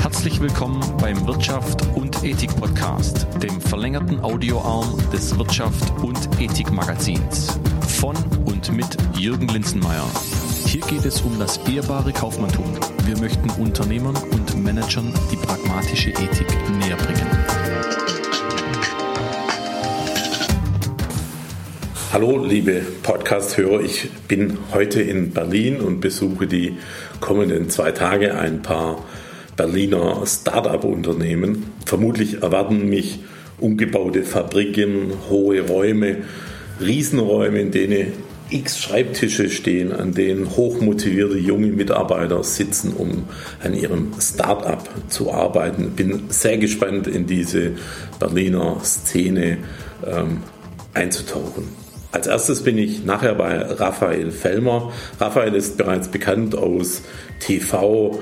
Herzlich willkommen beim Wirtschaft und Ethik Podcast, dem verlängerten Audioarm des Wirtschaft und Ethik Magazins. Von und mit Jürgen Linzenmeier. Hier geht es um das ehrbare Kaufmanntum. Wir möchten Unternehmern und Managern die pragmatische Ethik näher Hallo, liebe Podcast-Hörer. Ich bin heute in Berlin und besuche die kommenden zwei Tage ein paar Berliner Start-up-Unternehmen. Vermutlich erwarten mich umgebaute Fabriken, hohe Räume, Riesenräume, in denen x Schreibtische stehen, an denen hochmotivierte junge Mitarbeiter sitzen, um an ihrem Start-up zu arbeiten. Bin sehr gespannt, in diese Berliner Szene ähm, einzutauchen. Als erstes bin ich nachher bei Raphael Fellmer. Raphael ist bereits bekannt aus TV,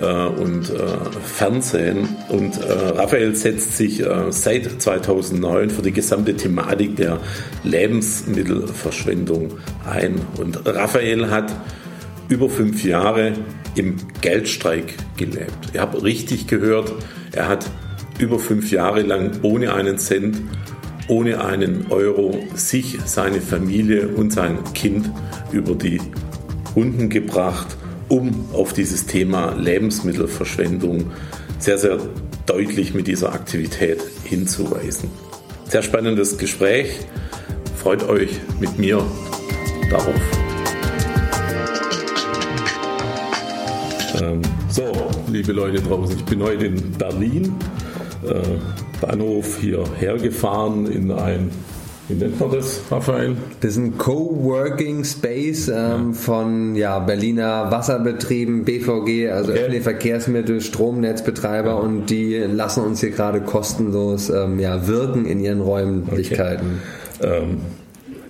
äh, und äh, Fernsehen. Und äh, Raphael setzt sich äh, seit 2009 für die gesamte Thematik der Lebensmittelverschwendung ein. Und Raphael hat über fünf Jahre im Geldstreik gelebt. Ihr habt richtig gehört, er hat über fünf Jahre lang ohne einen Cent, ohne einen Euro sich, seine Familie und sein Kind über die Runden gebracht um auf dieses Thema Lebensmittelverschwendung sehr, sehr deutlich mit dieser Aktivität hinzuweisen. Sehr spannendes Gespräch. Freut euch mit mir darauf. Ähm, so, liebe Leute draußen, ich bin heute in Berlin, äh, Bahnhof hierher gefahren in ein wie nennt man das, Raphael? Das ist ein Coworking Space ähm, ja. von ja, Berliner Wasserbetrieben, BVG, also okay. öffentliche Verkehrsmittel, Stromnetzbetreiber ja. und die lassen uns hier gerade kostenlos ähm, ja, wirken in ihren Räumlichkeiten. Okay. Ähm,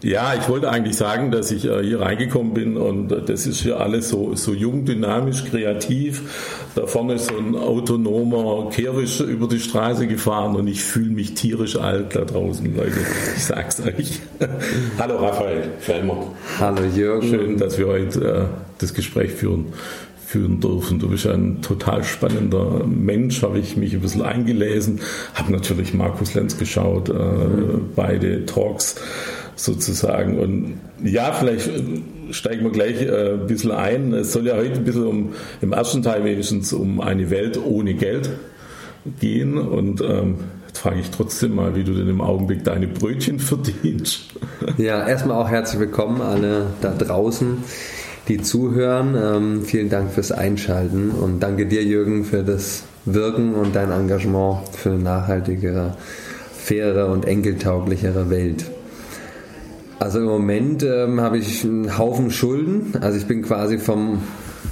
ja, ich wollte eigentlich sagen, dass ich äh, hier reingekommen bin und äh, das ist hier alles so, so jung, dynamisch, kreativ. Da vorne ist so ein autonomer Kehrwisch über die Straße gefahren und ich fühle mich tierisch alt da draußen, Leute. Ich sag's euch. Hallo Raphael Fellmer. Hallo Jürgen. Schön, dass wir heute äh, das Gespräch führen führen dürfen. Du bist ein total spannender Mensch, habe ich mich ein bisschen eingelesen, habe natürlich Markus Lenz geschaut, äh, beide Talks sozusagen. Und ja, vielleicht steigen wir gleich äh, ein bisschen ein. Es soll ja heute ein bisschen um, im ersten Teil wenigstens um eine Welt ohne Geld gehen. Und ähm, jetzt frage ich trotzdem mal, wie du denn im Augenblick deine Brötchen verdienst. Ja, erstmal auch herzlich willkommen alle da draußen, die zuhören. Ähm, vielen Dank fürs Einschalten und danke dir, Jürgen, für das Wirken und dein Engagement für eine nachhaltigere, faire und enkeltauglichere Welt. Also im Moment ähm, habe ich einen Haufen Schulden. Also ich bin quasi vom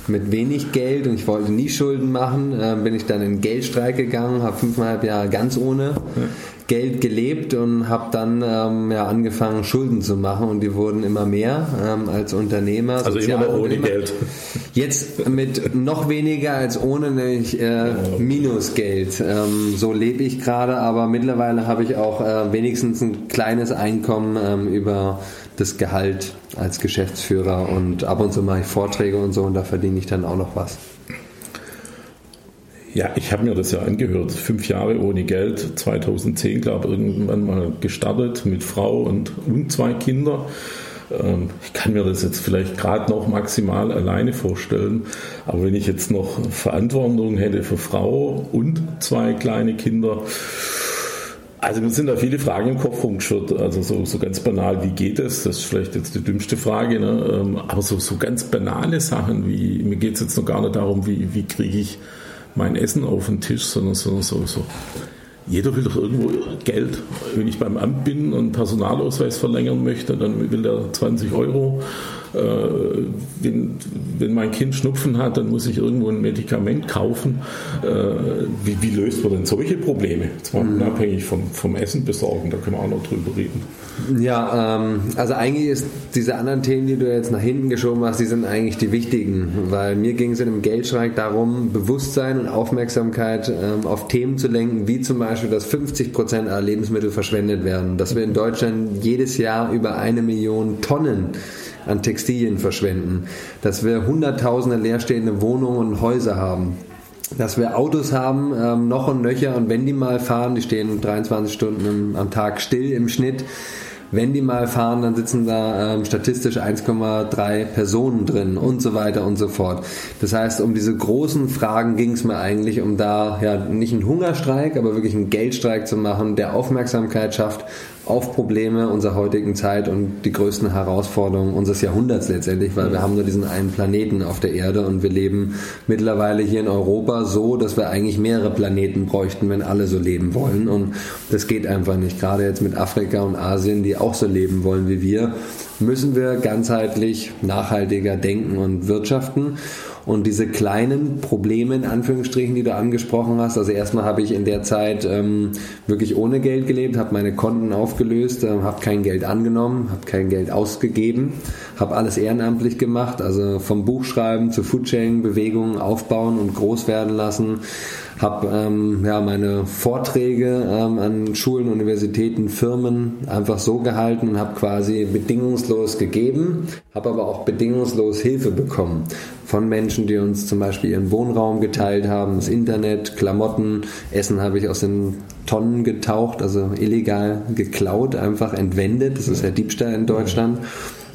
mit wenig Geld und ich wollte nie Schulden machen, äh, bin ich dann in Geldstreik gegangen, habe fünfeinhalb Jahre ganz ohne ja. Geld gelebt und habe dann ähm, ja, angefangen Schulden zu machen und die wurden immer mehr ähm, als Unternehmer. Also immer noch ohne Geld. Jetzt mit noch weniger als ohne, nämlich äh, Minusgeld. Ähm, so lebe ich gerade, aber mittlerweile habe ich auch äh, wenigstens ein kleines Einkommen ähm, über das Gehalt als Geschäftsführer und ab und zu mache ich Vorträge und so und da verdiene ich dann auch noch was. Ja, ich habe mir das ja angehört. Fünf Jahre ohne Geld, 2010, glaube ich, irgendwann mal gestartet mit Frau und, und zwei Kinder. Ähm, ich kann mir das jetzt vielleicht gerade noch maximal alleine vorstellen, aber wenn ich jetzt noch Verantwortung hätte für Frau und zwei kleine Kinder, also mir sind da viele Fragen im Kopf rumgeschwirrt. Also so, so ganz banal, wie geht es? Das ist vielleicht jetzt die dümmste Frage. Ne? Ähm, aber so, so ganz banale Sachen, wie mir geht es jetzt noch gar nicht darum, wie, wie kriege ich mein Essen auf den Tisch, sondern so, so, so. Jeder will doch irgendwo Geld. Wenn ich beim Amt bin und Personalausweis verlängern möchte, dann will der 20 Euro. Äh, wenn, wenn, mein Kind Schnupfen hat, dann muss ich irgendwo ein Medikament kaufen. Äh, wie, wie, löst man denn solche Probleme? Mal mhm. unabhängig vom, vom Essen besorgen, da können wir auch noch drüber reden. Ja, ähm, also eigentlich ist diese anderen Themen, die du jetzt nach hinten geschoben hast, die sind eigentlich die wichtigen, weil mir ging es in einem Geldschreik darum, Bewusstsein und Aufmerksamkeit ähm, auf Themen zu lenken, wie zum Beispiel, dass 50 Prozent aller Lebensmittel verschwendet werden, dass wir in Deutschland jedes Jahr über eine Million Tonnen an Textilien verschwenden, dass wir hunderttausende leerstehende Wohnungen und Häuser haben, dass wir Autos haben, ähm, noch und nöcher, und wenn die mal fahren, die stehen 23 Stunden im, am Tag still im Schnitt, wenn die mal fahren, dann sitzen da ähm, statistisch 1,3 Personen drin und so weiter und so fort. Das heißt, um diese großen Fragen ging es mir eigentlich, um da ja nicht einen Hungerstreik, aber wirklich einen Geldstreik zu machen, der Aufmerksamkeit schafft auf Probleme unserer heutigen Zeit und die größten Herausforderungen unseres Jahrhunderts letztendlich, weil wir haben nur diesen einen Planeten auf der Erde und wir leben mittlerweile hier in Europa so, dass wir eigentlich mehrere Planeten bräuchten, wenn alle so leben wollen und das geht einfach nicht. Gerade jetzt mit Afrika und Asien, die auch so leben wollen wie wir, müssen wir ganzheitlich nachhaltiger denken und wirtschaften. Und diese kleinen Probleme, in Anführungsstrichen, die du angesprochen hast, also erstmal habe ich in der Zeit ähm, wirklich ohne Geld gelebt, habe meine Konten aufgelöst, äh, habe kein Geld angenommen, habe kein Geld ausgegeben, habe alles ehrenamtlich gemacht, also vom Buchschreiben zu Foodsharing, Bewegungen aufbauen und groß werden lassen, habe ähm, ja, meine Vorträge ähm, an Schulen, Universitäten, Firmen einfach so gehalten und habe quasi bedingungslos gegeben, habe aber auch bedingungslos Hilfe bekommen von Menschen, die uns zum Beispiel ihren Wohnraum geteilt haben, das Internet, Klamotten, Essen habe ich aus den Tonnen getaucht, also illegal geklaut, einfach entwendet. Das ist ja Diebstahl in Deutschland.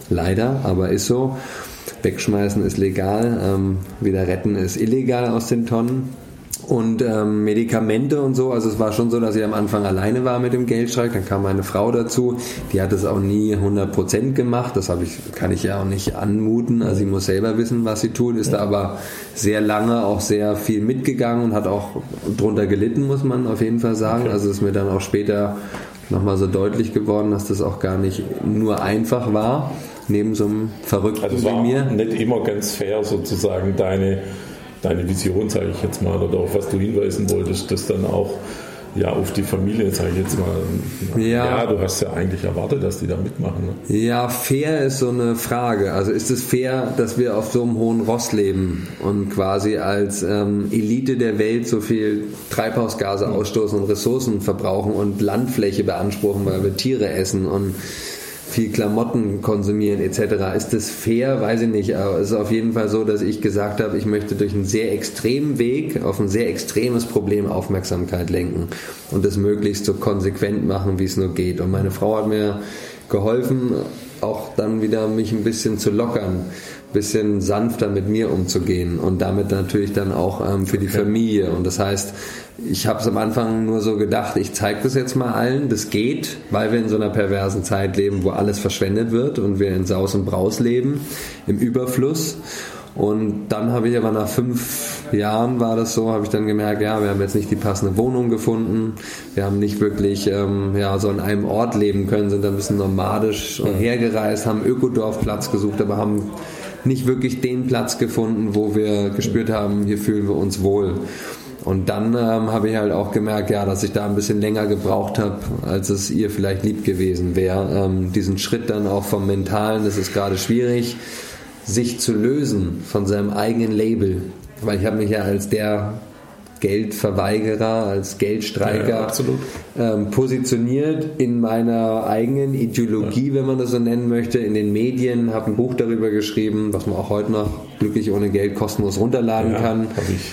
Leider, aber ist so. Wegschmeißen ist legal, ähm, wieder retten ist illegal aus den Tonnen und ähm, Medikamente und so. Also es war schon so, dass ich am Anfang alleine war mit dem Geldstreik. Dann kam meine Frau dazu. Die hat es auch nie 100% gemacht. Das habe ich, kann ich ja auch nicht anmuten. Also sie muss selber wissen, was sie tut. Ist da aber sehr lange auch sehr viel mitgegangen und hat auch drunter gelitten, muss man auf jeden Fall sagen. Okay. Also ist mir dann auch später nochmal so deutlich geworden, dass das auch gar nicht nur einfach war, neben so einem Verrückten also wie mir. Nicht immer ganz fair sozusagen deine deine Vision, sage ich jetzt mal, oder auf was du hinweisen wolltest, das dann auch ja, auf die Familie, sage ich jetzt mal. Ja. ja, du hast ja eigentlich erwartet, dass die da mitmachen. Ne? Ja, fair ist so eine Frage. Also ist es fair, dass wir auf so einem hohen Ross leben und quasi als ähm, Elite der Welt so viel Treibhausgase ausstoßen und Ressourcen verbrauchen und Landfläche beanspruchen, weil wir Tiere essen und viel Klamotten konsumieren etc. Ist das fair? Weiß ich nicht. Aber es ist auf jeden Fall so, dass ich gesagt habe, ich möchte durch einen sehr extremen Weg auf ein sehr extremes Problem Aufmerksamkeit lenken und das möglichst so konsequent machen, wie es nur geht. Und meine Frau hat mir geholfen, auch dann wieder mich ein bisschen zu lockern bisschen sanfter mit mir umzugehen und damit natürlich dann auch ähm, für die. Familie. Und das heißt, ich habe es am Anfang nur so gedacht, ich zeige das jetzt mal allen, das geht, weil wir in so einer perversen Zeit leben, wo alles verschwendet wird und wir in Saus und Braus leben, im Überfluss. Und dann habe ich aber nach fünf Jahren war das so, habe ich dann gemerkt, ja, wir haben jetzt nicht die passende Wohnung gefunden, wir haben nicht wirklich ähm, ja, so an einem Ort leben können, sind ein bisschen nomadisch hergereist, haben Ökodorfplatz gesucht, aber haben nicht wirklich den Platz gefunden, wo wir gespürt haben, hier fühlen wir uns wohl. Und dann ähm, habe ich halt auch gemerkt, ja, dass ich da ein bisschen länger gebraucht habe, als es ihr vielleicht lieb gewesen wäre. Ähm, diesen Schritt dann auch vom Mentalen, das ist gerade schwierig, sich zu lösen von seinem eigenen Label. Weil ich habe mich ja als der Geldverweigerer, als Geldstreiker ja, ähm, positioniert in meiner eigenen Ideologie, ja. wenn man das so nennen möchte, in den Medien, habe ein Buch darüber geschrieben, was man auch heute noch glücklich ohne Geld kostenlos runterladen ja, kann. Habe ich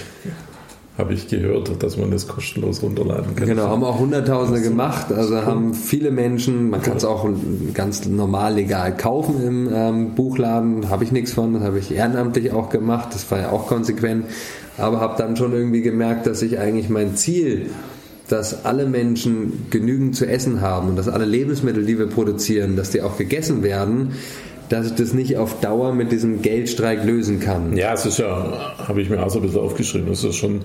habe ich gehört, dass man das kostenlos runterladen kann. Genau, haben auch Hunderttausende gemacht. Also cool. haben viele Menschen, man kann es auch ganz normal legal kaufen im ähm, Buchladen. Habe ich nichts von, das habe ich ehrenamtlich auch gemacht. Das war ja auch konsequent aber habe dann schon irgendwie gemerkt, dass ich eigentlich mein Ziel, dass alle Menschen genügend zu essen haben und dass alle Lebensmittel, die wir produzieren, dass die auch gegessen werden, dass ich das nicht auf Dauer mit diesem Geldstreik lösen kann. Ja, es ist ja, habe ich mir auch so ein bisschen aufgeschrieben, es ist schon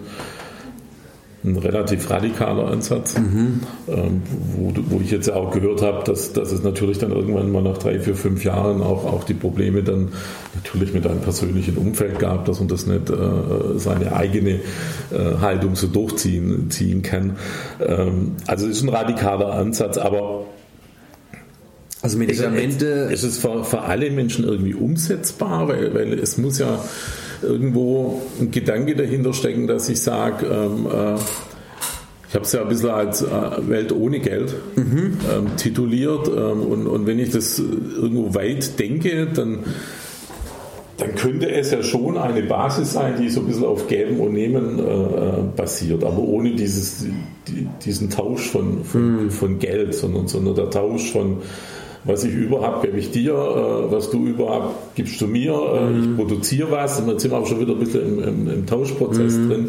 ein relativ radikaler Ansatz, mhm. ähm, wo, wo, ich jetzt auch gehört habe, dass, dass es natürlich dann irgendwann mal nach drei, vier, fünf Jahren auch, auch die Probleme dann natürlich mit einem persönlichen Umfeld gab, dass man das nicht äh, seine eigene äh, Haltung so durchziehen ziehen kann. Ähm, also es ist ein radikaler Ansatz, aber also Medikamente. Ist es für, für alle Menschen irgendwie umsetzbar, weil, weil es muss ja irgendwo ein Gedanke dahinter stecken, dass ich sage, ähm, äh, ich habe es ja ein bisschen als äh, Welt ohne Geld mhm. ähm, tituliert. Ähm, und, und wenn ich das irgendwo weit denke, dann dann könnte es ja schon eine Basis sein, die so ein bisschen auf Geben und Nehmen äh, äh basiert, aber ohne dieses, die, diesen Tausch von, von, mm. von, Geld, sondern, sondern der Tausch von, was ich über habe, gebe ich dir, äh, was du über gibst du mir, äh, mm. ich produziere was und dann sind wir auch schon wieder ein bisschen im, im, im Tauschprozess mm. drin.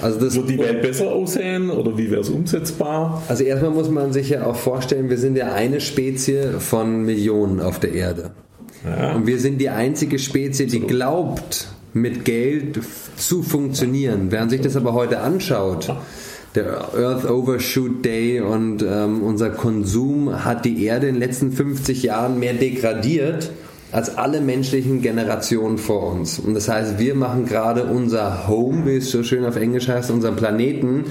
Also das Wird die Welt besser aussehen oder wie wäre es umsetzbar? Also erstmal muss man sich ja auch vorstellen, wir sind ja eine Spezie von Millionen auf der Erde. Ja. Und wir sind die einzige Spezie, die glaubt, mit Geld zu funktionieren. Wer sich das aber heute anschaut, der Earth Overshoot Day und ähm, unser Konsum hat die Erde in den letzten 50 Jahren mehr degradiert als alle menschlichen Generationen vor uns. Und das heißt, wir machen gerade unser Home, wie es so schön auf Englisch heißt, unseren Planeten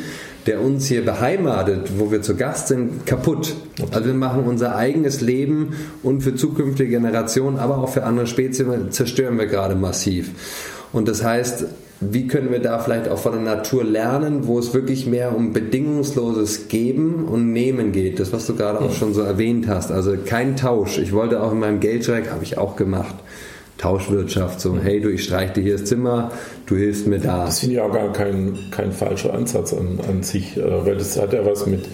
der uns hier beheimatet, wo wir zu Gast sind, kaputt. Also wir machen unser eigenes Leben und für zukünftige Generationen, aber auch für andere Spezien zerstören wir gerade massiv. Und das heißt, wie können wir da vielleicht auch von der Natur lernen, wo es wirklich mehr um bedingungsloses Geben und Nehmen geht? Das, was du gerade auch schon so erwähnt hast. Also kein Tausch. Ich wollte auch in meinem Geldschreck, habe ich auch gemacht, Tauschwirtschaft, so, hey du, ich streiche dir hier das Zimmer, du hilfst mir da. Das ich auch gar kein, kein falscher Ansatz an, an sich, äh, weil das hat ja was mit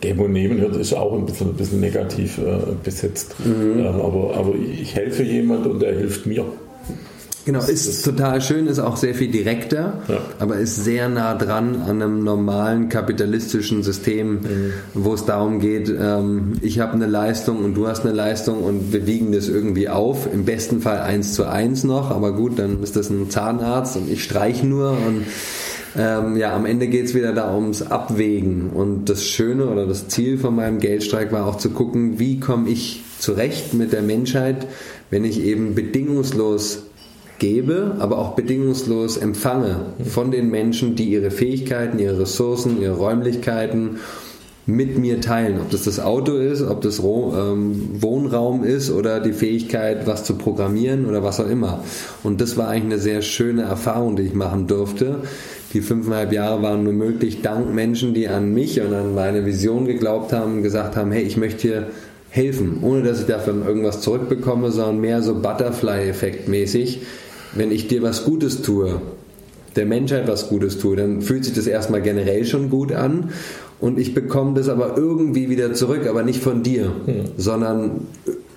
Geben und Nehmen, das ist auch ein bisschen, ein bisschen negativ äh, besetzt. Mhm. Ähm, aber, aber ich helfe jemand und er hilft mir. Genau, ist, ist total schön, ist auch sehr viel direkter, ja. aber ist sehr nah dran an einem normalen kapitalistischen System, mhm. wo es darum geht, ähm, ich habe eine Leistung und du hast eine Leistung und wir wiegen das irgendwie auf. Im besten Fall eins zu eins noch, aber gut, dann ist das ein Zahnarzt und ich streiche nur und ähm, ja, am Ende geht es wieder da ums Abwägen. Und das Schöne oder das Ziel von meinem Geldstreik war auch zu gucken, wie komme ich zurecht mit der Menschheit, wenn ich eben bedingungslos gebe, aber auch bedingungslos empfange von den Menschen, die ihre Fähigkeiten, ihre Ressourcen, ihre Räumlichkeiten mit mir teilen. Ob das das Auto ist, ob das ähm, Wohnraum ist oder die Fähigkeit, was zu programmieren oder was auch immer. Und das war eigentlich eine sehr schöne Erfahrung, die ich machen durfte. Die fünfeinhalb Jahre waren nur möglich dank Menschen, die an mich und an meine Vision geglaubt haben, gesagt haben, hey, ich möchte hier helfen, ohne dass ich dafür irgendwas zurückbekomme, sondern mehr so Butterfly-Effekt mäßig wenn ich dir was Gutes tue, der Menschheit was Gutes tue, dann fühlt sich das erstmal generell schon gut an und ich bekomme das aber irgendwie wieder zurück, aber nicht von dir, hm. sondern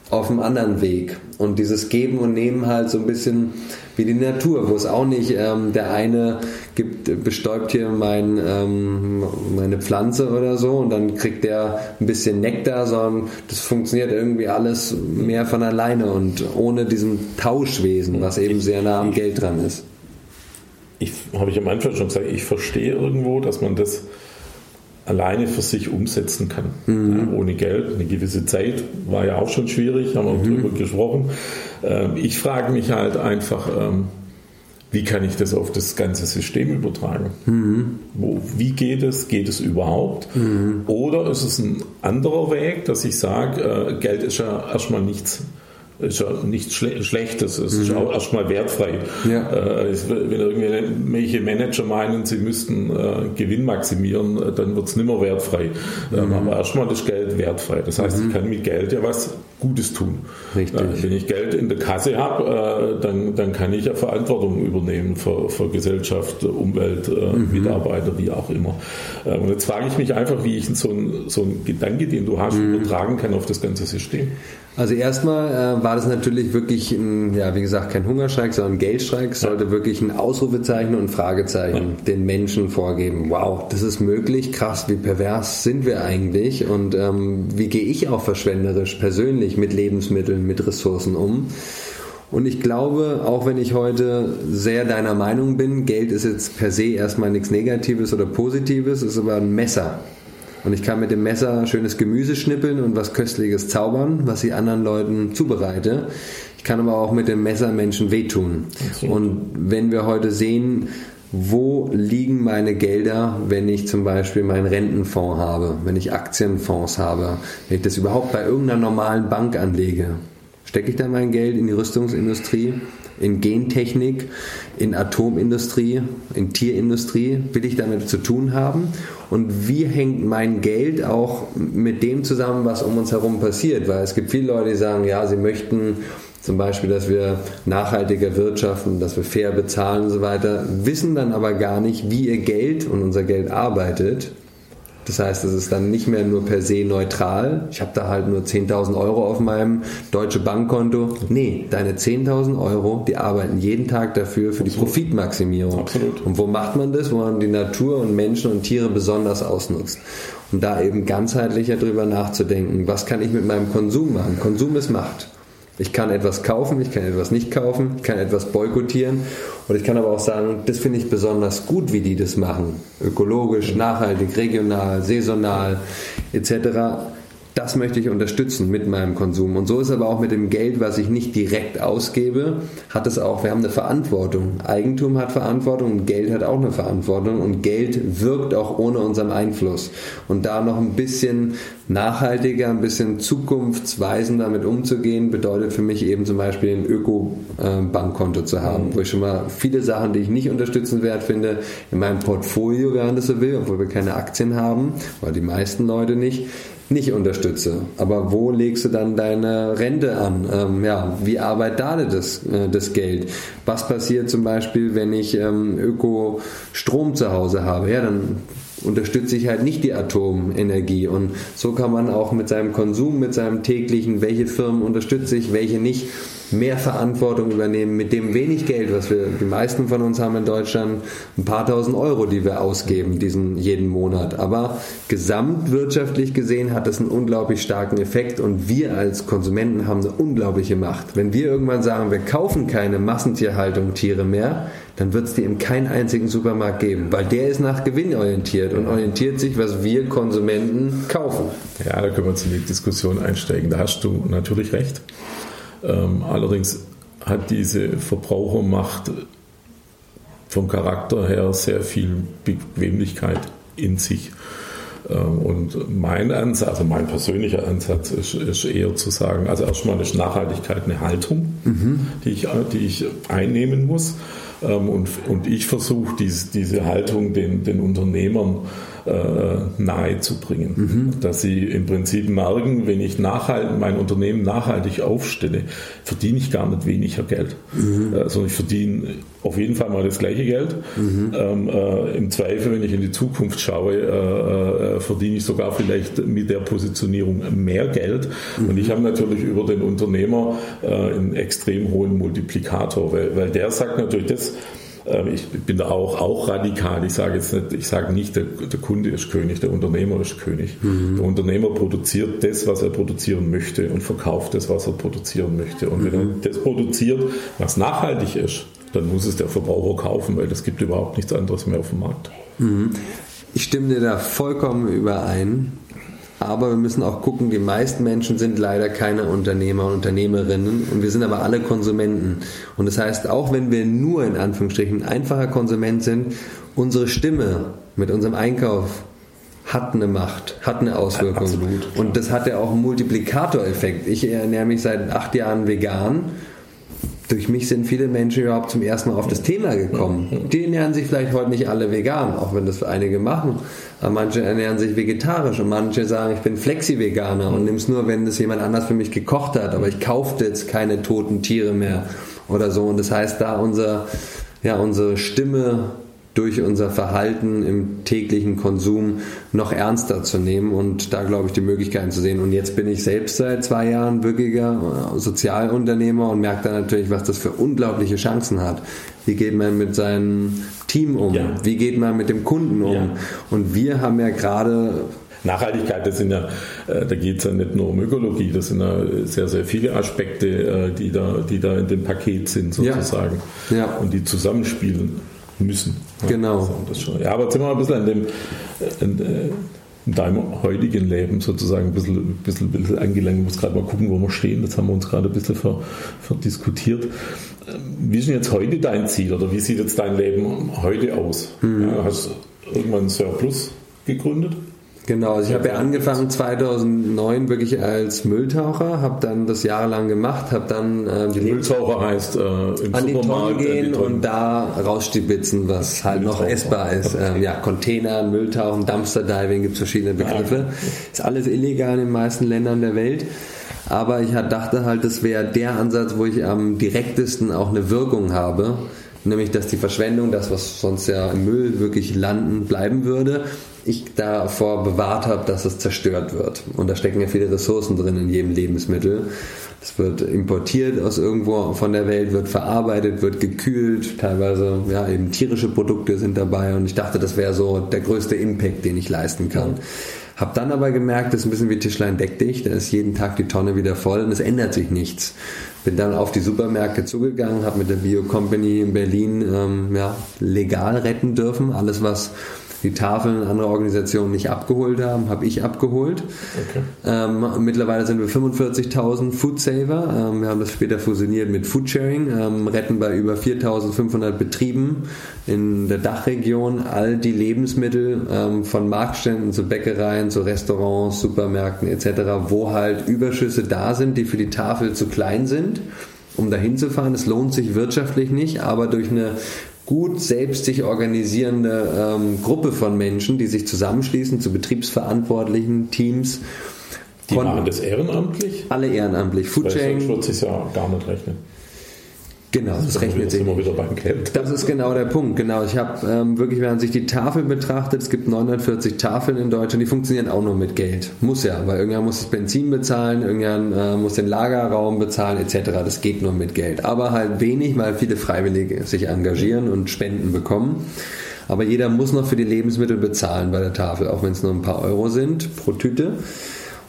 auf einem anderen Weg. Und dieses Geben und Nehmen halt so ein bisschen wie die Natur, wo es auch nicht ähm, der eine gibt, bestäubt hier mein, ähm, meine Pflanze oder so und dann kriegt der ein bisschen Nektar, sondern das funktioniert irgendwie alles mehr von alleine und ohne diesem Tauschwesen, was eben sehr nah am Geld dran ist. Ich habe ich am Anfang schon gesagt, ich verstehe irgendwo, dass man das alleine für sich umsetzen kann. Mhm. Ja, ohne Geld. Eine gewisse Zeit war ja auch schon schwierig, haben wir mhm. darüber gesprochen. Ähm, ich frage mich halt einfach, ähm, wie kann ich das auf das ganze System übertragen? Mhm. Wo, wie geht es? Geht es überhaupt? Mhm. Oder ist es ein anderer Weg, dass ich sage, äh, Geld ist ja erstmal nichts ist ja nichts Schle Schlechtes, es ist mhm. auch erstmal wertfrei. Ja. Äh, wenn irgendwelche Manager meinen, sie müssten äh, Gewinn maximieren, äh, dann wird es nicht mehr wertfrei. Ähm, mhm. aber erstmal ist Geld wertfrei. Das heißt, mhm. ich kann mit Geld ja was Gutes tun. Richtig. Äh, wenn ich Geld in der Kasse habe, äh, dann, dann kann ich ja Verantwortung übernehmen für, für Gesellschaft, Umwelt, äh, mhm. Mitarbeiter, wie auch immer. und jetzt frage ich mich einfach, wie ich so einen so Gedanke, den du hast, mhm. übertragen kann auf das ganze System. Also erstmal äh, war das natürlich wirklich, ein, ja wie gesagt, kein Hungerstreik, sondern ein Geldstreik. Es sollte wirklich ein Ausrufezeichen und Fragezeichen ja. den Menschen vorgeben. Wow, das ist möglich, krass, wie pervers sind wir eigentlich und ähm, wie gehe ich auch verschwenderisch persönlich mit Lebensmitteln, mit Ressourcen um? Und ich glaube, auch wenn ich heute sehr deiner Meinung bin, Geld ist jetzt per se erstmal nichts Negatives oder Positives, ist aber ein Messer. Und ich kann mit dem Messer schönes Gemüse schnippeln und was Köstliches zaubern, was ich anderen Leuten zubereite. Ich kann aber auch mit dem Messer Menschen wehtun. Okay. Und wenn wir heute sehen, wo liegen meine Gelder, wenn ich zum Beispiel meinen Rentenfonds habe, wenn ich Aktienfonds habe, wenn ich das überhaupt bei irgendeiner normalen Bank anlege, stecke ich da mein Geld in die Rüstungsindustrie in Gentechnik, in Atomindustrie, in Tierindustrie? Will ich damit zu tun haben? Und wie hängt mein Geld auch mit dem zusammen, was um uns herum passiert? Weil es gibt viele Leute, die sagen, ja, sie möchten zum Beispiel, dass wir nachhaltiger wirtschaften, dass wir fair bezahlen und so weiter, wissen dann aber gar nicht, wie ihr Geld und unser Geld arbeitet das heißt, es ist dann nicht mehr nur per se neutral. Ich habe da halt nur 10.000 Euro auf meinem deutsche Bankkonto. Nee, deine 10.000 Euro, die arbeiten jeden Tag dafür für die Profitmaximierung. Absolut. Und wo macht man das? Wo man die Natur und Menschen und Tiere besonders ausnutzt. Und da eben ganzheitlicher drüber nachzudenken, was kann ich mit meinem Konsum machen? Konsum ist Macht. Ich kann etwas kaufen, ich kann etwas nicht kaufen, ich kann etwas boykottieren und ich kann aber auch sagen, das finde ich besonders gut, wie die das machen. Ökologisch, nachhaltig, regional, saisonal etc das möchte ich unterstützen mit meinem Konsum. Und so ist aber auch mit dem Geld, was ich nicht direkt ausgebe, hat es auch, wir haben eine Verantwortung. Eigentum hat Verantwortung und Geld hat auch eine Verantwortung und Geld wirkt auch ohne unseren Einfluss. Und da noch ein bisschen nachhaltiger, ein bisschen zukunftsweisender damit umzugehen, bedeutet für mich eben zum Beispiel ein Öko-Bankkonto zu haben, wo ich schon mal viele Sachen, die ich nicht unterstützenswert finde, in meinem Portfolio, wenn man das so will, obwohl wir keine Aktien haben, oder die meisten Leute nicht, nicht unterstütze. Aber wo legst du dann deine Rente an? Ähm, ja, wie arbeitet da das, äh, das Geld? Was passiert zum Beispiel, wenn ich ähm, Ökostrom zu Hause habe? Ja, dann unterstütze ich halt nicht die Atomenergie. Und so kann man auch mit seinem Konsum, mit seinem täglichen, welche Firmen unterstütze ich, welche nicht, mehr Verantwortung übernehmen mit dem wenig Geld, was wir, die meisten von uns haben in Deutschland, ein paar tausend Euro, die wir ausgeben, diesen jeden Monat. Aber gesamtwirtschaftlich gesehen hat das einen unglaublich starken Effekt und wir als Konsumenten haben eine unglaubliche Macht. Wenn wir irgendwann sagen, wir kaufen keine Massentierhaltung Tiere mehr, dann wird es die in keinen einzigen Supermarkt geben, weil der ist nach Gewinn orientiert und orientiert sich, was wir Konsumenten kaufen. Ja, da können wir zu die Diskussion einsteigen. Da hast du natürlich recht. Ähm, allerdings hat diese Verbrauchermacht vom Charakter her sehr viel Bequemlichkeit in sich. Ähm, und mein Ansatz, also mein persönlicher Ansatz ist, ist, eher zu sagen, also erstmal ist Nachhaltigkeit eine Haltung, mhm. die, ich, die ich einnehmen muss. Ähm, und, und ich versuche dies, diese Haltung den, den Unternehmern äh, nahe zu bringen. Mhm. Dass sie im Prinzip merken, wenn ich nachhaltig, mein Unternehmen nachhaltig aufstelle, verdiene ich gar nicht weniger Geld, mhm. äh, sondern ich verdiene auf jeden Fall mal das gleiche Geld. Mhm. Ähm, äh, Im Zweifel, wenn ich in die Zukunft schaue, äh, äh, verdiene ich sogar vielleicht mit der Positionierung mehr Geld. Und ich habe natürlich über den Unternehmer äh, einen extrem hohen Multiplikator, weil, weil der sagt natürlich, das ich bin da auch, auch radikal. Ich sage jetzt nicht, ich sage nicht, der, der Kunde ist König, der Unternehmer ist König. Mhm. Der Unternehmer produziert das, was er produzieren möchte und verkauft das, was er produzieren möchte. Und mhm. wenn er mhm. das produziert, was nachhaltig ist, dann muss es der Verbraucher kaufen, weil es gibt überhaupt nichts anderes mehr auf dem Markt. Mhm. Ich stimme dir da vollkommen überein. Aber wir müssen auch gucken, die meisten Menschen sind leider keine Unternehmer und Unternehmerinnen und wir sind aber alle Konsumenten. Und das heißt, auch wenn wir nur in Anführungsstrichen einfacher Konsument sind, unsere Stimme mit unserem Einkauf hat eine Macht, hat eine Auswirkung. Absolut. Und das hat ja auch einen Multiplikatoreffekt. Ich ernähre mich seit acht Jahren vegan durch mich sind viele Menschen überhaupt zum ersten Mal auf das Thema gekommen. Die ernähren sich vielleicht heute nicht alle vegan, auch wenn das einige machen. Aber manche ernähren sich vegetarisch und manche sagen, ich bin Flexi-Veganer und nimm's nur, wenn das jemand anders für mich gekocht hat. Aber ich kaufe jetzt keine toten Tiere mehr oder so. Und das heißt, da unser, ja, unsere Stimme durch unser Verhalten im täglichen Konsum noch ernster zu nehmen und da glaube ich die Möglichkeiten zu sehen. Und jetzt bin ich selbst seit zwei Jahren wirklicher äh, Sozialunternehmer und merke dann natürlich, was das für unglaubliche Chancen hat. Wie geht man mit seinem Team um? Ja. Wie geht man mit dem Kunden um? Ja. Und wir haben ja gerade Nachhaltigkeit, das sind ja, äh, da geht es ja nicht nur um Ökologie, das sind ja sehr, sehr viele Aspekte, äh, die da, die da in dem Paket sind sozusagen ja. Ja. und die zusammenspielen müssen. Genau. Ja, aber jetzt sind wir ein bisschen in dem, in, in deinem heutigen Leben sozusagen ein bisschen, ein bisschen, ein bisschen angelangt. Ich muss gerade mal gucken, wo wir stehen. Das haben wir uns gerade ein bisschen verdiskutiert. Wie ist denn jetzt heute dein Ziel oder wie sieht jetzt dein Leben heute aus? Mhm. Ja, hast du irgendwann Surplus gegründet? Genau, also ich habe ja angefangen 2009 wirklich als Mülltaucher, habe dann das jahrelang gemacht, habe dann äh, die Mülltaucher heißt äh, im an die Tonne gehen die und da rausstibitzen, was halt noch essbar ist. Äh, ja, Container, Mülltauchen, Dumpster Diving, gibt es verschiedene Begriffe. Ist alles illegal in den meisten Ländern der Welt. Aber ich dachte halt, das wäre der Ansatz, wo ich am direktesten auch eine Wirkung habe nämlich dass die Verschwendung, das was sonst ja im Müll wirklich landen bleiben würde, ich davor bewahrt habe, dass es zerstört wird. Und da stecken ja viele Ressourcen drin in jedem Lebensmittel. Es wird importiert aus irgendwo von der Welt, wird verarbeitet, wird gekühlt, teilweise ja eben tierische Produkte sind dabei und ich dachte, das wäre so der größte Impact, den ich leisten kann. Hab dann aber gemerkt, das ist ein bisschen wie Tischlein deck dich, da ist jeden Tag die Tonne wieder voll und es ändert sich nichts. Bin dann auf die Supermärkte zugegangen, habe mit der Bio Company in Berlin ähm, ja, legal retten dürfen. Alles, was die Tafeln andere Organisationen nicht abgeholt haben, habe ich abgeholt. Okay. Ähm, mittlerweile sind wir 45.000 Foodsaver. Ähm, wir haben das später fusioniert mit Foodsharing, ähm, retten bei über 4.500 Betrieben in der Dachregion all die Lebensmittel ähm, von Marktständen zu Bäckereien, zu Restaurants, Supermärkten etc., wo halt Überschüsse da sind, die für die Tafel zu klein sind um dahin zu fahren. Es lohnt sich wirtschaftlich nicht, aber durch eine gut selbst sich organisierende ähm, Gruppe von Menschen, die sich zusammenschließen zu betriebsverantwortlichen Teams. Die machen das ehrenamtlich? Alle ehrenamtlich. Foodsharing. wird sich ja gar nicht rechnen. Genau, das, das rechnet sich. Immer wieder beim Geld. Das ist genau der Punkt. Genau, ich habe ähm, wirklich, wenn man sich die Tafel betrachtet, es gibt 940 Tafeln in Deutschland, die funktionieren auch nur mit Geld. Muss ja, weil irgendjemand muss das Benzin bezahlen, irgendjemand äh, muss den Lagerraum bezahlen, etc. Das geht nur mit Geld. Aber halt wenig, weil viele Freiwillige sich engagieren und Spenden bekommen. Aber jeder muss noch für die Lebensmittel bezahlen bei der Tafel, auch wenn es nur ein paar Euro sind pro Tüte.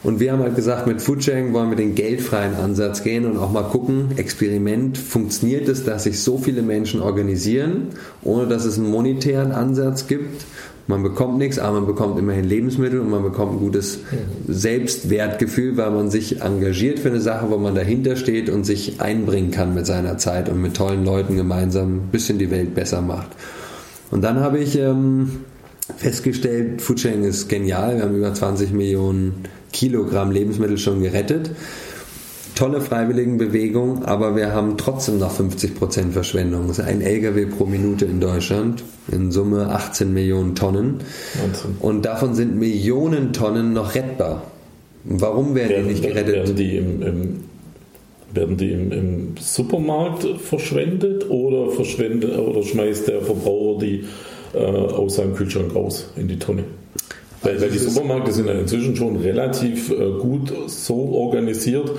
Und wir haben halt gesagt, mit Foodsharing wollen wir den geldfreien Ansatz gehen und auch mal gucken, Experiment, funktioniert es, dass sich so viele Menschen organisieren, ohne dass es einen monetären Ansatz gibt. Man bekommt nichts, aber man bekommt immerhin Lebensmittel und man bekommt ein gutes Selbstwertgefühl, weil man sich engagiert für eine Sache, wo man dahinter steht und sich einbringen kann mit seiner Zeit und mit tollen Leuten gemeinsam ein bisschen die Welt besser macht. Und dann habe ich ähm, festgestellt, Foodsharing ist genial. Wir haben über 20 Millionen Kilogramm Lebensmittel schon gerettet. Tolle Freiwilligenbewegung, aber wir haben trotzdem noch 50% Verschwendung. Das ist ein LKW pro Minute in Deutschland, in Summe 18 Millionen Tonnen. Wahnsinn. Und davon sind Millionen Tonnen noch rettbar. Warum werden, werden die nicht gerettet? Werden die im, im werden die im, im, Supermarkt verschwendet oder verschwendet oder schmeißt der Verbraucher die äh, aus seinem Kühlschrank raus in die Tonne? Weil, weil die Supermärkte sind ja inzwischen schon relativ äh, gut so organisiert,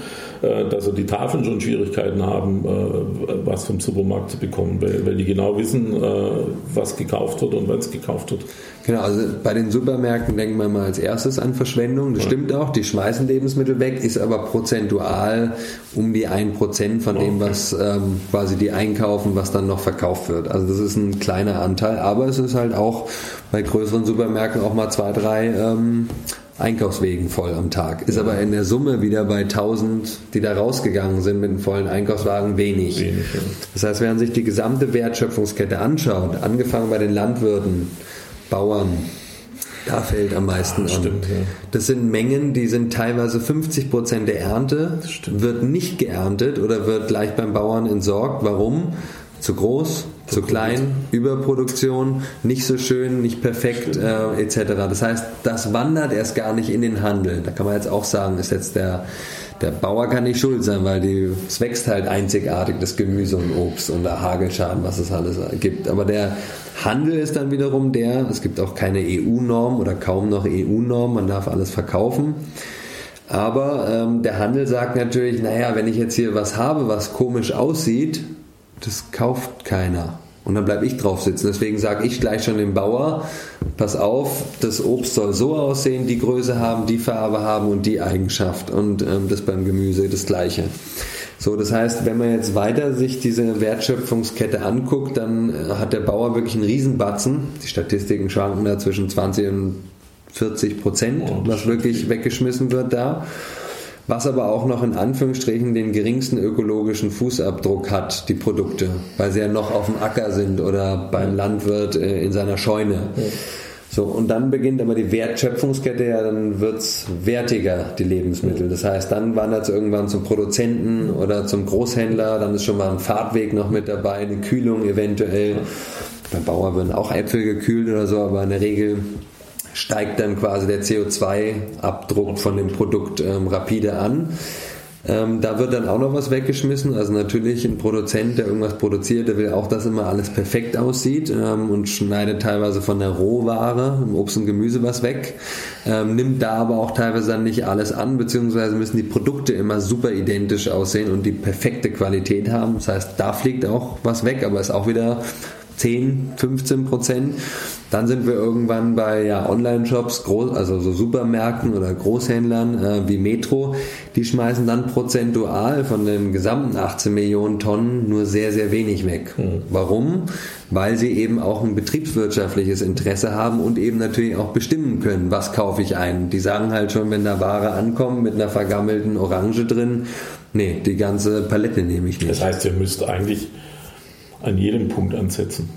äh, dass die Tafeln schon Schwierigkeiten haben, äh, was vom Supermarkt zu bekommen, weil, weil die genau wissen, äh, was gekauft wird und wann es gekauft wird. Genau, also bei den Supermärkten denken wir mal als erstes an Verschwendung. Das ja. stimmt auch, die schmeißen Lebensmittel weg, ist aber prozentual um die 1% von dem, was ähm, quasi die einkaufen, was dann noch verkauft wird. Also das ist ein kleiner Anteil, aber es ist halt auch bei größeren Supermärkten auch mal zwei, drei ähm, Einkaufswegen voll am Tag. Ist aber in der Summe wieder bei 1000, die da rausgegangen sind mit einem vollen Einkaufswagen, wenig. wenig ja. Das heißt, wenn man sich die gesamte Wertschöpfungskette anschaut, angefangen bei den Landwirten, Bauern, da fällt am meisten ja, an. Stimmt, ja. Das sind Mengen, die sind teilweise 50 Prozent der Ernte, wird nicht geerntet oder wird gleich beim Bauern entsorgt. Warum? Zu groß, zu, klein, Überproduktion, nicht so schön, nicht perfekt äh, etc. Das heißt, das wandert erst gar nicht in den Handel. Da kann man jetzt auch sagen, ist jetzt der der Bauer kann nicht schuld sein, weil die, es wächst halt einzigartig das Gemüse und Obst und der Hagelschaden, was es alles gibt. Aber der Handel ist dann wiederum der, es gibt auch keine EU-Norm oder kaum noch EU-Norm, man darf alles verkaufen. Aber ähm, der Handel sagt natürlich, naja, wenn ich jetzt hier was habe, was komisch aussieht, das kauft keiner. Und dann bleibe ich drauf sitzen. Deswegen sage ich gleich schon dem Bauer, pass auf, das Obst soll so aussehen, die Größe haben, die Farbe haben und die Eigenschaft. Und ähm, das beim Gemüse das gleiche. So, das heißt, wenn man jetzt weiter sich diese Wertschöpfungskette anguckt, dann äh, hat der Bauer wirklich einen Riesenbatzen. Die Statistiken schwanken da zwischen 20 und 40 Prozent, oh, was wirklich weggeschmissen wird da was aber auch noch in Anführungsstrichen den geringsten ökologischen Fußabdruck hat, die Produkte, weil sie ja noch auf dem Acker sind oder beim Landwirt äh, in seiner Scheune. So, und dann beginnt aber die Wertschöpfungskette, ja, dann wird es wertiger, die Lebensmittel. Das heißt, dann wandert es irgendwann zum Produzenten oder zum Großhändler, dann ist schon mal ein Fahrtweg noch mit dabei, eine Kühlung eventuell. Beim Bauer werden auch Äpfel gekühlt oder so, aber in der Regel steigt dann quasi der CO2-Abdruck von dem Produkt ähm, rapide an. Ähm, da wird dann auch noch was weggeschmissen. Also natürlich ein Produzent, der irgendwas produziert, der will auch, dass immer alles perfekt aussieht ähm, und schneidet teilweise von der Rohware, Obst und Gemüse was weg, ähm, nimmt da aber auch teilweise dann nicht alles an, beziehungsweise müssen die Produkte immer super identisch aussehen und die perfekte Qualität haben. Das heißt, da fliegt auch was weg, aber ist auch wieder 10, 15 Prozent. Dann sind wir irgendwann bei ja, Online-Shops, also so Supermärkten oder Großhändlern äh, wie Metro. Die schmeißen dann prozentual von den gesamten 18 Millionen Tonnen nur sehr, sehr wenig weg. Mhm. Warum? Weil sie eben auch ein betriebswirtschaftliches Interesse haben und eben natürlich auch bestimmen können, was kaufe ich ein. Die sagen halt schon, wenn da Ware ankommt mit einer vergammelten Orange drin, nee, die ganze Palette nehme ich nicht. Das heißt, ihr müsst eigentlich an jedem Punkt ansetzen.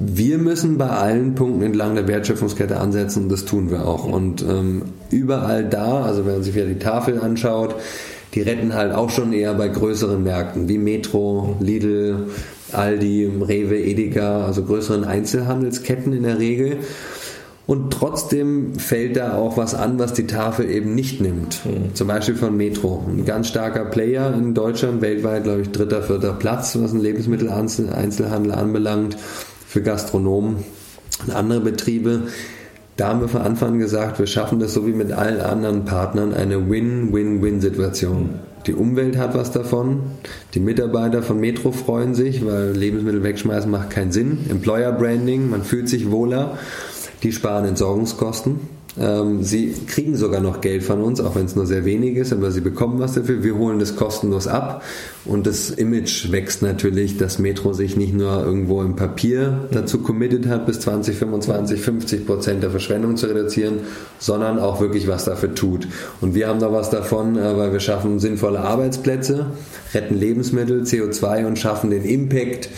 Wir müssen bei allen Punkten entlang der Wertschöpfungskette ansetzen, das tun wir auch. Und ähm, überall da, also wenn man sich wieder die Tafel anschaut, die retten halt auch schon eher bei größeren Märkten wie Metro, Lidl, Aldi, Rewe, Edeka, also größeren Einzelhandelsketten in der Regel. Und trotzdem fällt da auch was an, was die Tafel eben nicht nimmt. Mhm. Zum Beispiel von Metro. Ein ganz starker Player in Deutschland, weltweit, glaube ich, dritter, vierter Platz, was ein Lebensmitteleinzelhandel anbelangt, für Gastronomen und andere Betriebe. Da haben wir von Anfang an gesagt, wir schaffen das so wie mit allen anderen Partnern eine Win-Win-Win-Situation. Die Umwelt hat was davon, die Mitarbeiter von Metro freuen sich, weil Lebensmittel wegschmeißen macht keinen Sinn. Employer Branding, man fühlt sich wohler die sparen Entsorgungskosten. Ähm, sie kriegen sogar noch Geld von uns, auch wenn es nur sehr wenig ist, aber sie bekommen was dafür. Wir holen das kostenlos ab und das Image wächst natürlich, dass Metro sich nicht nur irgendwo im Papier dazu committed hat, bis 20, 25, 50 Prozent der Verschwendung zu reduzieren, sondern auch wirklich was dafür tut. Und wir haben da was davon, äh, weil wir schaffen sinnvolle Arbeitsplätze, retten Lebensmittel, CO2 und schaffen den Impact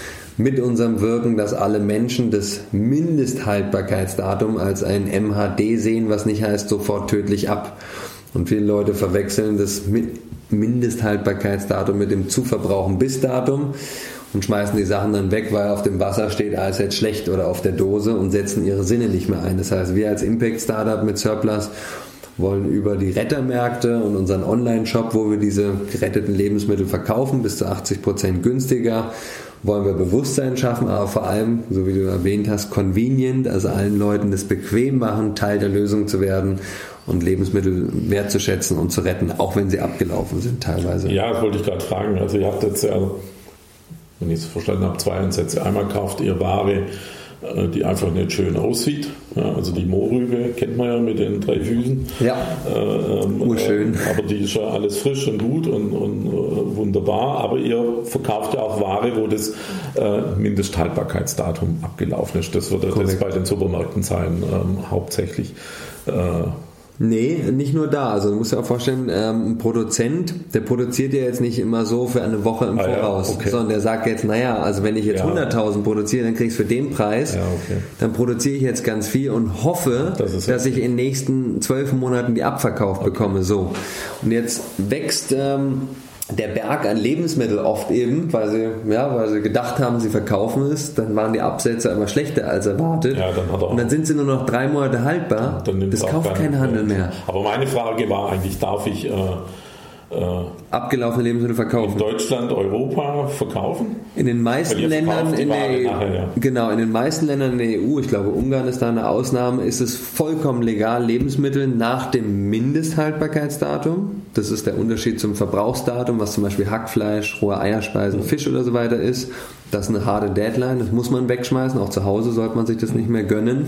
mit unserem Wirken, dass alle Menschen das Mindesthaltbarkeitsdatum als ein MHD sehen, was nicht heißt sofort tödlich ab. Und viele Leute verwechseln das Mindesthaltbarkeitsdatum mit dem Zuverbrauchen bis Datum und schmeißen die Sachen dann weg, weil auf dem Wasser steht, alles jetzt schlecht oder auf der Dose und setzen ihre Sinne nicht mehr ein. Das heißt, wir als Impact Startup mit Surplus wollen über die Rettermärkte und unseren Online-Shop, wo wir diese geretteten Lebensmittel verkaufen, bis zu 80 Prozent günstiger wollen wir Bewusstsein schaffen, aber vor allem, so wie du erwähnt hast, convenient, also allen Leuten das bequem machen, Teil der Lösung zu werden und Lebensmittel wertzuschätzen und zu retten, auch wenn sie abgelaufen sind teilweise. Ja, das wollte ich gerade fragen. Also ihr habt jetzt ja, wenn ich es verstanden habe, zwei Ansätze. Einmal kauft ihr Ware die einfach nicht schön aussieht. Ja, also die Mohrrübe kennt man ja mit den drei Füßen. Ja, äh, ähm, urschön. Äh, aber die ist ja alles frisch und gut und, und äh, wunderbar. Aber ihr verkauft ja auch Ware, wo das äh, Mindesthaltbarkeitsdatum abgelaufen ist. Das wird ja das bei den Supermärkten sein, ähm, hauptsächlich. Nee, nicht nur da. Also du musst dir auch vorstellen, ähm, ein Produzent, der produziert ja jetzt nicht immer so für eine Woche im Voraus, ah, ja, okay. sondern der sagt jetzt, naja, also wenn ich jetzt ja. 100.000 produziere, dann kriegst du für den Preis, ja, okay. dann produziere ich jetzt ganz viel und hoffe, das dass ich in den nächsten zwölf Monaten die abverkauft okay. bekomme. So. Und jetzt wächst... Ähm, der Berg an Lebensmittel oft eben, weil sie, ja, weil sie gedacht haben, sie verkaufen es, dann waren die Absätze immer schlechter als erwartet. Ja, dann und dann sind sie nur noch drei Monate haltbar. das kauft kein Handel mehr. Aber meine Frage war eigentlich, darf ich äh, abgelaufene Lebensmittel verkaufen. In Deutschland, Europa verkaufen? In den meisten Ländern in der EU, nachher, ja. genau, in den meisten Ländern in der EU, ich glaube Ungarn ist da eine Ausnahme, ist es vollkommen legal, Lebensmittel nach dem Mindesthaltbarkeitsdatum, das ist der Unterschied zum Verbrauchsdatum, was zum Beispiel Hackfleisch, rohe Eierspeisen, Fisch oder so weiter ist. Das ist eine harte Deadline, das muss man wegschmeißen, auch zu Hause sollte man sich das nicht mehr gönnen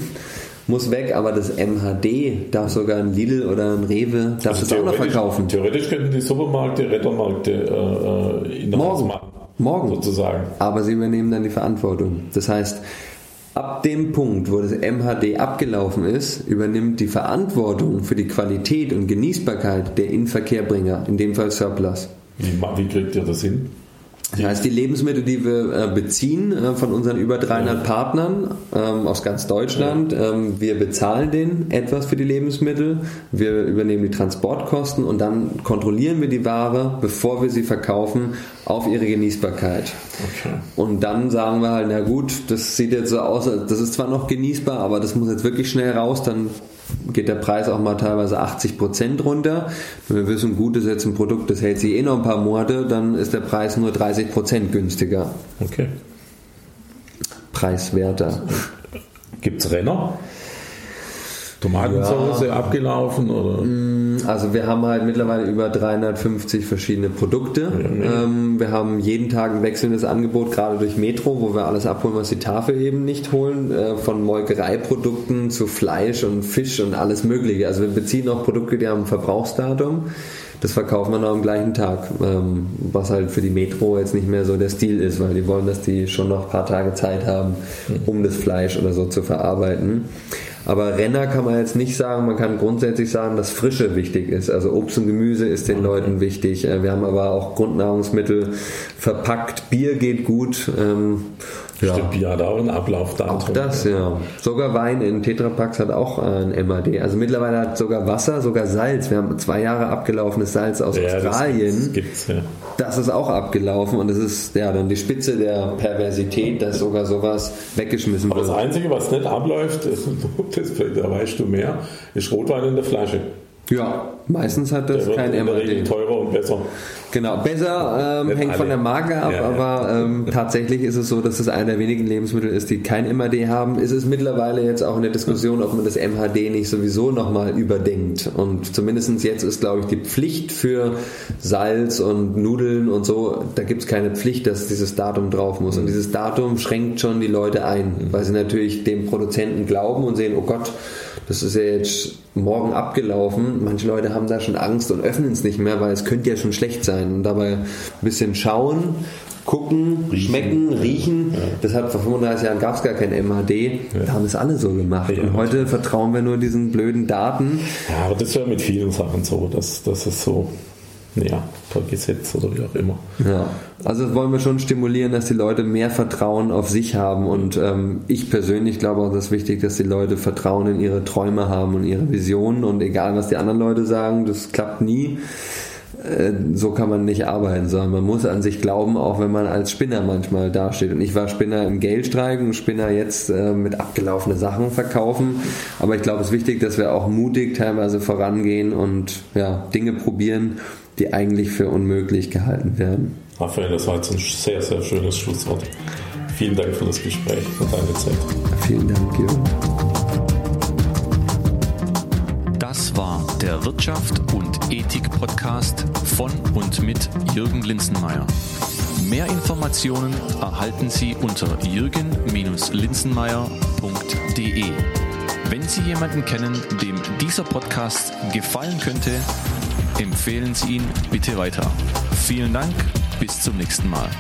muss weg, aber das MHD darf sogar ein Lidl oder ein Rewe darf also es auch noch verkaufen. Theoretisch könnten die Supermärkte, Rettermärkte äh, in der Morgen. machen. Morgen. Sozusagen. Aber sie übernehmen dann die Verantwortung. Das heißt, ab dem Punkt, wo das MHD abgelaufen ist, übernimmt die Verantwortung für die Qualität und Genießbarkeit der Inverkehrbringer, in dem Fall Surplus. Wie, wie kriegt ihr das hin? Das heißt, die Lebensmittel, die wir äh, beziehen äh, von unseren über 300 Partnern ähm, aus ganz Deutschland, ähm, wir bezahlen denen etwas für die Lebensmittel, wir übernehmen die Transportkosten und dann kontrollieren wir die Ware, bevor wir sie verkaufen, auf ihre Genießbarkeit. Okay. Und dann sagen wir halt, na gut, das sieht jetzt so aus, das ist zwar noch genießbar, aber das muss jetzt wirklich schnell raus, dann geht der Preis auch mal teilweise 80 Prozent runter. Wenn wir wissen, gut ist jetzt ein Produkt, das hält sich eh noch ein paar Monate, dann ist der Preis nur 30 Prozent günstiger. Okay. Preiswerter. Gibt es Renner? Tomatensauce ja. abgelaufen oder? Mm, also wir haben halt mittlerweile über 350 verschiedene Produkte. Ja, ähm, wir haben jeden Tag ein wechselndes Angebot, gerade durch Metro, wo wir alles abholen, was die Tafel eben nicht holen. Äh, von Molkereiprodukten zu Fleisch und Fisch und alles Mögliche. Also wir beziehen auch Produkte, die haben ein Verbrauchsdatum. Das verkaufen wir noch am gleichen Tag, ähm, was halt für die Metro jetzt nicht mehr so der Stil ist, weil die wollen, dass die schon noch ein paar Tage Zeit haben, um das Fleisch oder so zu verarbeiten. Aber Renner kann man jetzt nicht sagen. Man kann grundsätzlich sagen, dass Frische wichtig ist. Also Obst und Gemüse ist den Leuten wichtig. Äh, wir haben aber auch Grundnahrungsmittel verpackt. Bier geht gut. Ähm, ja. Stimmt, Bier hat auch einen Ablaufdatum. Auch das, ja. Sogar Wein in Tetrapacks hat auch ein MAD. Also mittlerweile hat sogar Wasser, sogar Salz. Wir haben zwei Jahre abgelaufenes Salz aus ja, Australien. Das, gibt's, ja. Das ist auch abgelaufen und das ist ja dann die Spitze der Perversität, dass sogar sowas weggeschmissen wird. Das Einzige, was nicht abläuft, das, da weißt du mehr, ist Rotwein in der Flasche. Ja, meistens hat das kein MAD. Teurer besser. Genau, besser ähm, hängt von der Marke ab, ja, aber ähm, tatsächlich ist es so, dass es einer der wenigen Lebensmittel ist, die kein MAD haben. Ist es mittlerweile jetzt auch in der Diskussion, ob man das MHD nicht sowieso nochmal überdenkt. Und zumindest jetzt ist, glaube ich, die Pflicht für Salz und Nudeln und so, da gibt es keine Pflicht, dass dieses Datum drauf muss. Und dieses Datum schränkt schon die Leute ein, weil sie natürlich dem Produzenten glauben und sehen, oh Gott, das ist ja jetzt morgen abgelaufen. Manche Leute haben da schon Angst und öffnen es nicht mehr, weil es könnte ja schon schlecht sein. Und dabei ein bisschen schauen, gucken, riechen. schmecken, riechen. Ja. Deshalb vor 35 Jahren gab es gar kein MHD. Ja. Da haben es alle so gemacht. Ja, und heute vertrauen wir nur diesen blöden Daten. Ja, aber das ist ja mit vielen Sachen so. Das, das ist so ja, per Gesetz oder wie auch immer. Ja, also wollen wir schon stimulieren, dass die Leute mehr Vertrauen auf sich haben und ähm, ich persönlich glaube auch, das ist wichtig, dass die Leute Vertrauen in ihre Träume haben und ihre Visionen und egal was die anderen Leute sagen, das klappt nie. Äh, so kann man nicht arbeiten, sondern man muss an sich glauben, auch wenn man als Spinner manchmal dasteht. Und ich war Spinner im Geldstreik und Spinner jetzt äh, mit abgelaufene Sachen verkaufen. Aber ich glaube, es ist wichtig, dass wir auch mutig teilweise vorangehen und ja, Dinge probieren die eigentlich für unmöglich gehalten werden. Raphael, das war jetzt ein sehr, sehr schönes Schlusswort. Vielen Dank für das Gespräch und deine Zeit. Vielen Dank, Jürgen. Das war der Wirtschaft und Ethik Podcast von und mit Jürgen Linzenmeier. Mehr Informationen erhalten Sie unter jürgen-linzenmeier.de. Wenn Sie jemanden kennen, dem dieser Podcast gefallen könnte, empfehlen Sie ihn bitte weiter. Vielen Dank, bis zum nächsten Mal.